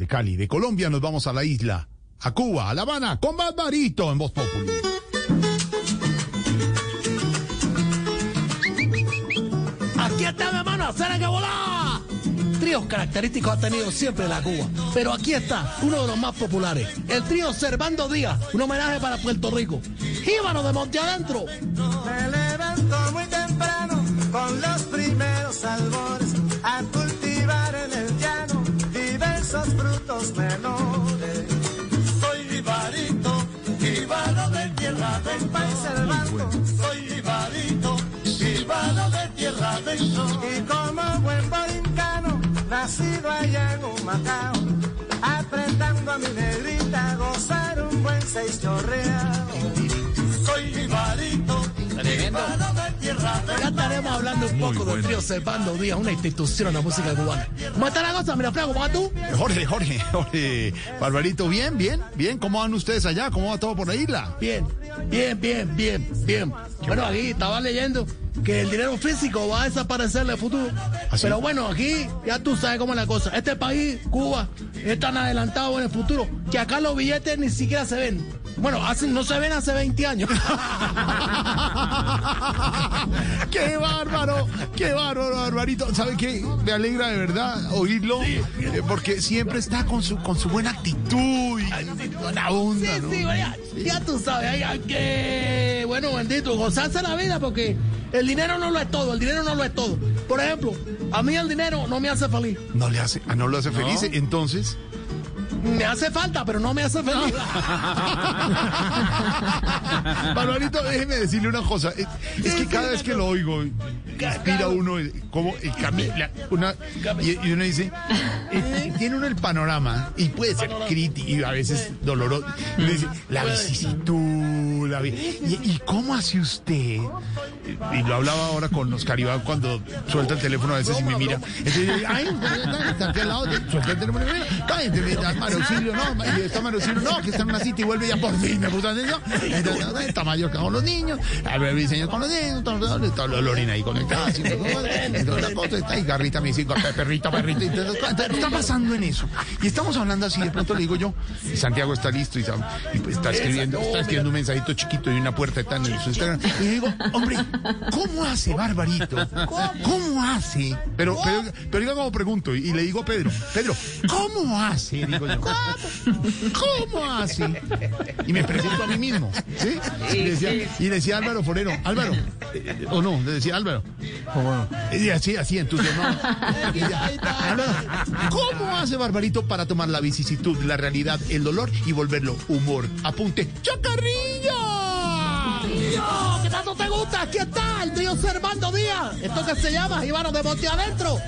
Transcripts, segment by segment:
De Cali, de Colombia, nos vamos a la isla, a Cuba, a La Habana, con Barbarito en Voz Populi. Aquí está mi hermano, ¡Será que volá! Tríos característicos ha tenido siempre la Cuba, pero aquí está uno de los más populares, el trío Servando Díaz, un homenaje para Puerto Rico. ¡Jíbaro de Monte Adentro! Frutos menores. Soy jibarito, jibaro de tierra del país Cervanto. Soy jibarito, jibaro de tierra adentro. Y como buen borincano, nacido allá en Humacao, apretando a mi negrita a gozar un buen seis chorreado. Soy jibarito, Ya estaremos hablando un poco del trío Servando Díaz, una institución en la música cubana. ¿Cómo está la cosa, mira, Flaco? ¿Cómo vas tú? Jorge, Jorge, Jorge, Barbarito, bien, bien, bien. ¿Cómo van ustedes allá? ¿Cómo va todo por la isla? Bien, bien, bien, bien, bien. Bueno, aquí estaba leyendo que el dinero físico va a desaparecer en el futuro. Pero bueno, aquí ya tú sabes cómo es la cosa. Este país, Cuba, es tan adelantado en el futuro que acá los billetes ni siquiera se ven. Bueno, hace- no se ven hace 20 años. ¡Qué bárbaro! ¡Qué bárbaro, Barbarito! ¿Sabe qué? Me alegra de verdad oírlo, eh, porque siempre está con su, con su buena actitud y buena onda, Sí, ¿no? sí, ya, ya tú sabes, hay que, bueno, bendito, gozarse la vida porque el dinero no lo es todo, el dinero no lo es todo. Por ejemplo, a mí el dinero no me hace feliz. No le hace, ah, no lo hace feliz, entonces... Me hace falta, pero no me hace feliz. Barbarito, déjeme decirle una cosa. Es, es que cada vez que lo oigo, inspira uno como el cami- la- una, y, y uno dice, eh, tiene uno el panorama y puede ser crítico y a veces doloroso. Y uno dice, la vicisitud, y, y cómo hace usted? Y lo hablaba ahora con Oscar Iván cuando suelta el teléfono a veces y me mira. Entonces yo digo, ay, está aquí al lado, suelta el teléfono y me mira, cállate, no, y está Mario Auxilio, no, que está en una cita y vuelve ya por fin, me puso atención. Entonces, está mayor con los niños, Albert Briseño con los niños, está Lorena ahí conectada, así, entonces la foto está ahí, Garrita me dice, perrito, perrito, y entonces, entonces, ¿qué está pasando en eso? Y estamos hablando así, de pronto le digo yo, y Santiago está listo y, y pues está escribiendo, está escribiendo un mensajito chiquito y una puerta está en su Instagram, y le digo, hombre, ¿cómo hace Barbarito? ¿Cómo hace? Pero, pero, pero diga como pregunto, y, y le digo a Pedro, Pedro, ¿cómo hace? Digo yo, ¿cómo hace? Y me pregunto a mí mismo, ¿sí? Y le decía, y le decía Álvaro Forero, Álvaro, eh, o no, le decía Álvaro, y así, así, ya, Álvaro, ¿Cómo hace Barbarito para tomar la vicisitud, la realidad, el dolor y volverlo humor? Apunte, ¡Chacarrillo! ¿Qué tanto te gusta? Aquí está el trío Servando Díaz. Esto que se llama Jíbaro de Monte Adentro.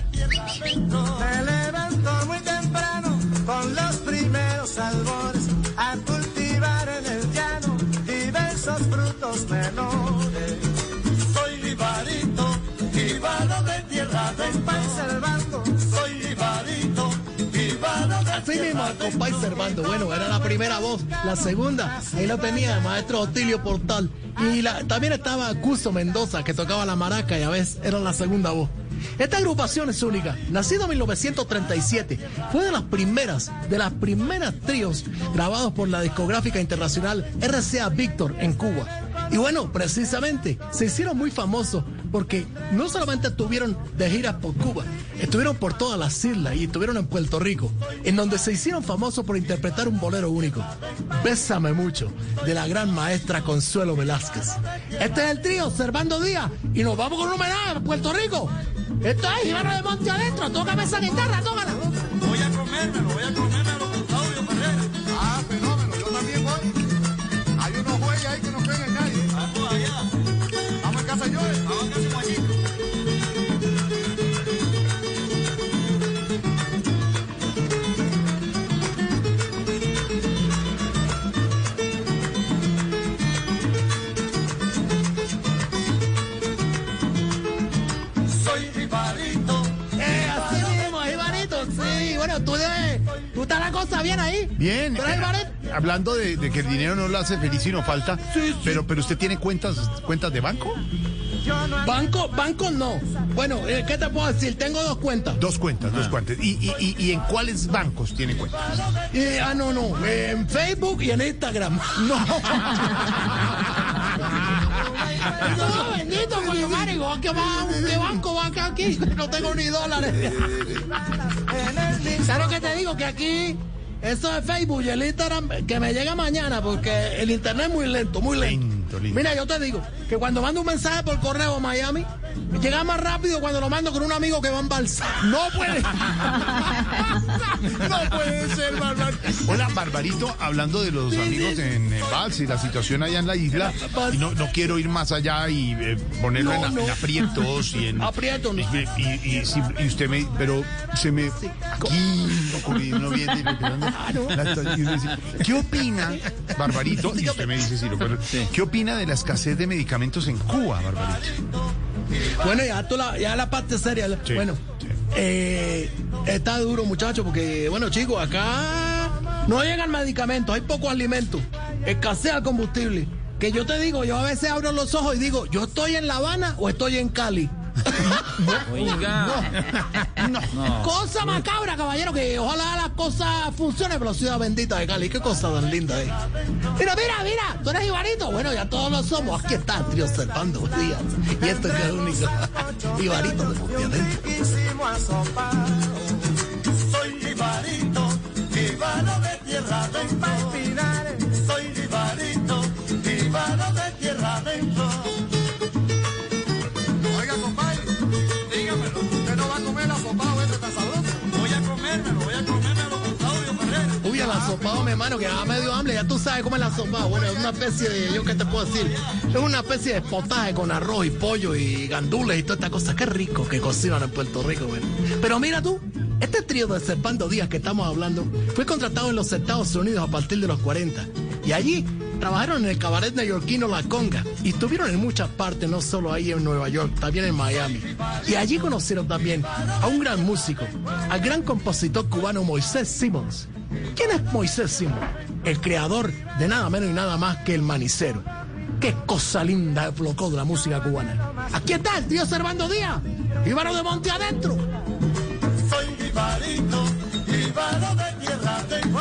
Compay Servando. Bueno, era la primera voz. La segunda, ahí lo tenía el maestro Otilio Portal. Y la- también estaba Cuso Mendoza, que tocaba la maraca y a veces era la segunda voz. Esta agrupación es única. Nacido en 1937, fue de las primeras, de las primeras tríos grabados por la discográfica internacional RCA Victor en Cuba. Y bueno, precisamente se hicieron muy famosos porque no solamente estuvieron de giras por Cuba, estuvieron por todas las islas y estuvieron en Puerto Rico, en donde se hicieron famosos por interpretar un bolero único, Bésame mucho, de la gran maestra Consuelo Velázquez. Este es el trío Servando Díaz y nos vamos con un a Puerto Rico. Esto es Ivano de Monte Adentro, tócame esa guitarra, tócala. Voy a comérmelo, voy a comérmelo bueno, tú, de, tú estás la cosa bien ahí. Bien. ¿Tú eres eh, hablando de, de que el dinero no lo hace feliz y no falta. Pero, pero usted tiene cuentas, cuentas de banco. Banco, banco no. Bueno, eh, ¿qué te puedo decir? Tengo dos cuentas. Dos cuentas, dos cuentas. ¿Y, y, y, y en cuáles bancos tiene cuentas? Eh, ah, no, no. eh, en Facebook y en Instagram. No. no, bendito, coño, marico. ¿Qué, va, ¿Qué banco va acá aquí? No tengo ni dólares. ¿Sabes lo que te digo? Que aquí, eso de Facebook y el Instagram, que me llega mañana, porque el internet es muy lento, muy lento. Lento, lento. Mira, yo te digo que cuando mando un mensaje por correo a Miami, llega más rápido cuando lo mando con un amigo que va en balsa. No puede. no puede ser, Barbarito. Hola, Barbarito, hablando de los amigos en eh, Vals y la situación allá en la isla. Y no, no quiero ir más allá y eh, ponerlo No, en, a- no. en aprietos y en. Aprietos, no. Y, y- y- sí, y usted me. Pero se me. Aquí, que uno viene y respirando la to- y uno dice, ¿Qué opina, Barbarito? Y usted me dice, sí, lo- ¿qué opina de la escasez de medicamentos en Cuba, Barbarito? Bueno, ya, la, ya la parte seria. Sí, bueno, sí. eh, está duro, muchachos, porque, bueno, chicos, acá no llegan medicamentos, hay pocos alimentos, escasea combustible. Que yo te digo, yo a veces abro los ojos y digo, ¿yo estoy en La Habana o estoy en Cali? Cosa macabra, caballero, que ojalá las cosas funcionen, pero ciudad bendita de Cali, qué cosa tan linda es. Mira, mira, mira, tú eres Ibarito. Bueno, ya todos lo somos. Aquí está el trío Servando Díaz. Y esto es el único Ibarito de. Soy Ibarito, Ibaro de tierra Asopado, mi hermano, que ya medio hambre, ya tú sabes cómo es el asopado. Bueno, es una especie de, yo qué te puedo decir, es una especie de potaje con arroz y pollo y gandules y toda esta cosa. Qué rico que cocinan en Puerto Rico, bueno. Pero mira tú, este trío de Servando Díaz que estamos hablando fue contratado en los Estados Unidos a partir de los 40. Y allí trabajaron en el cabaret neoyorquino La Conga y estuvieron en muchas partes, no solo ahí en Nueva York, también en Miami. Y allí conocieron también a un gran músico, al gran compositor cubano Moisés Simmons. ¿Quién es Moisés Simmons? El creador de nada menos y nada más que el manicero. Qué cosa linda flocó de la música cubana. Aquí está el tío Servando Díaz, Ibaro de Monte Adentro. Soy Ibarito, Ibaro de tierra adentro.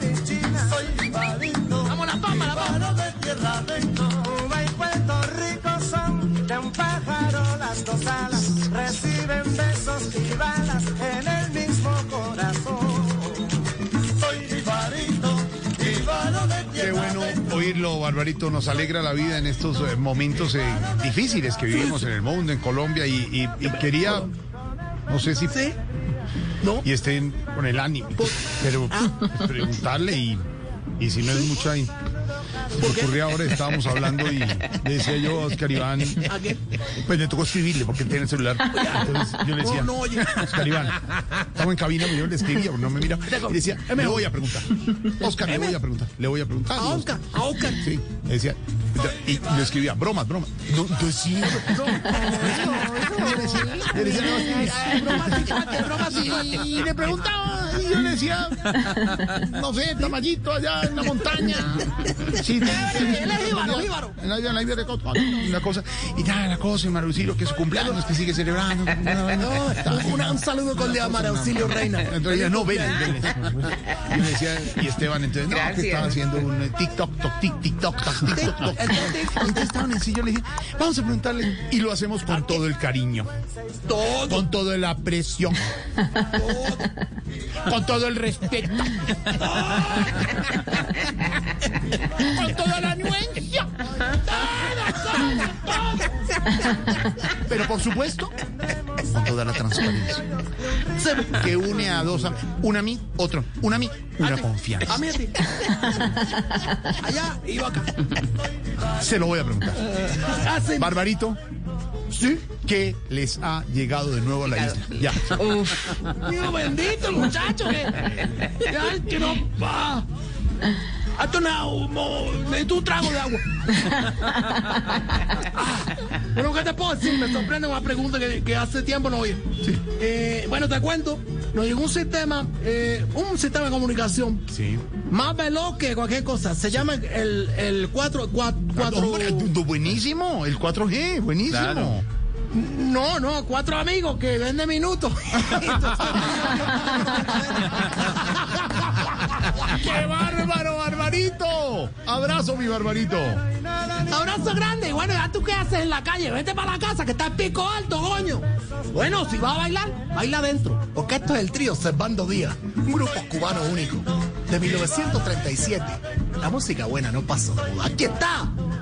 mi China. Soy Ibarito, Vamos la palma, la palma. De tierra adentro. Cuba y Puerto Rico son de un pájaro las dos alas. Reciben Barbarito. Nos alegra la vida en estos eh, momentos eh, difíciles que vivimos en el mundo, en Colombia. Y, y- y quería, no sé si ¿Sí? ¿No? y estén con el ánimo, pero pues, preguntarle y, y si no es mucha. Me ocurrió ahora, estábamos hablando y le decía yo a Oscar Iván, ¿A qué? pues me tocó escribirle porque él tiene el celular. Entonces yo le decía, oye. Oscar Iván, estamos en cabina, pero yo le escribía, no me mira. Y decía, le voy a preguntar. Oscar, le voy a preguntar, le voy a preguntar. A Oscar, a Oscar. Sí, le decía, y le escribía, bromas, bromas. No, no. Yo yo no, sí, sí. y le preguntaba, y yo le decía, no sé, Tamayito allá en la montaña. Sí, una cosa, y nada, la cosa, y Marucilo, que es su cumpleaños, que sigue celebrando. No, un saludo con de Amar Auxilio Reina. Entonces no, ven. Y me decía, y Esteban, entonces, no, que estaba haciendo un eh, TikTok, tic, TikTok, toc, TikTok, toc. Entonces estaban en sí, yo le dije, vamos a preguntarle, y lo hacemos con todo el cariño, Todo. con todo el aprecio, con todo el respeto, con toda la anuencia, pero por supuesto, con toda la transparencia que une a dos, una a mí, otro, una a mí, una confianza. A mí a ti. Allá y yo acá. Se lo voy a preguntar. Así. Barbarito, ¿sí? ¿Qué les ha llegado de nuevo a la isla? Ya. Dios bendito, muchacho. Que, ya, que no va. Hazte una, mo- necesito un trago de agua. Ah, bueno, ¿qué te puedo decir? Me sorprende una pregunta que, que hace tiempo no oí. Eh, bueno, te cuento nos llegó un sistema, eh, un sistema de comunicación Sí. más veloz que cualquier cosa. Se llama el, el 4... 4, Hombre, du- buenísimo, el 4G, buenísimo. Claro. no, no, cuatro amigos que venden minutos. ¡Qué bárbaro, barbarito! Abrazo, mi barbarito. Abrazo grande. Y bueno, ya tú qué haces en la calle. Vete para la casa que está el pico alto, coño. Bueno, si vas a bailar, baila adentro. Porque esto es el trío Servando Díaz. Un grupo cubano único. De 1937. La música buena no pasó de moda. Aquí está.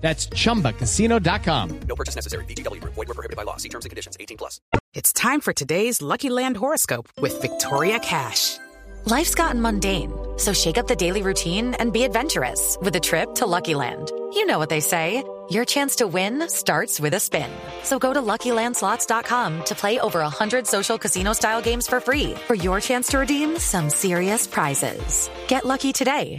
That's chumbacasino.com. No purchase necessary. VGW Group. Void were prohibited by law. See terms and conditions. 18 plus. It's time for today's Lucky Land horoscope with Victoria Cash. Life's gotten mundane, so shake up the daily routine and be adventurous with a trip to Lucky Land. You know what they say. Your chance to win starts with a spin. So go to LuckyLandSlots.com to play over 100 social casino-style games for free for your chance to redeem some serious prizes. Get lucky today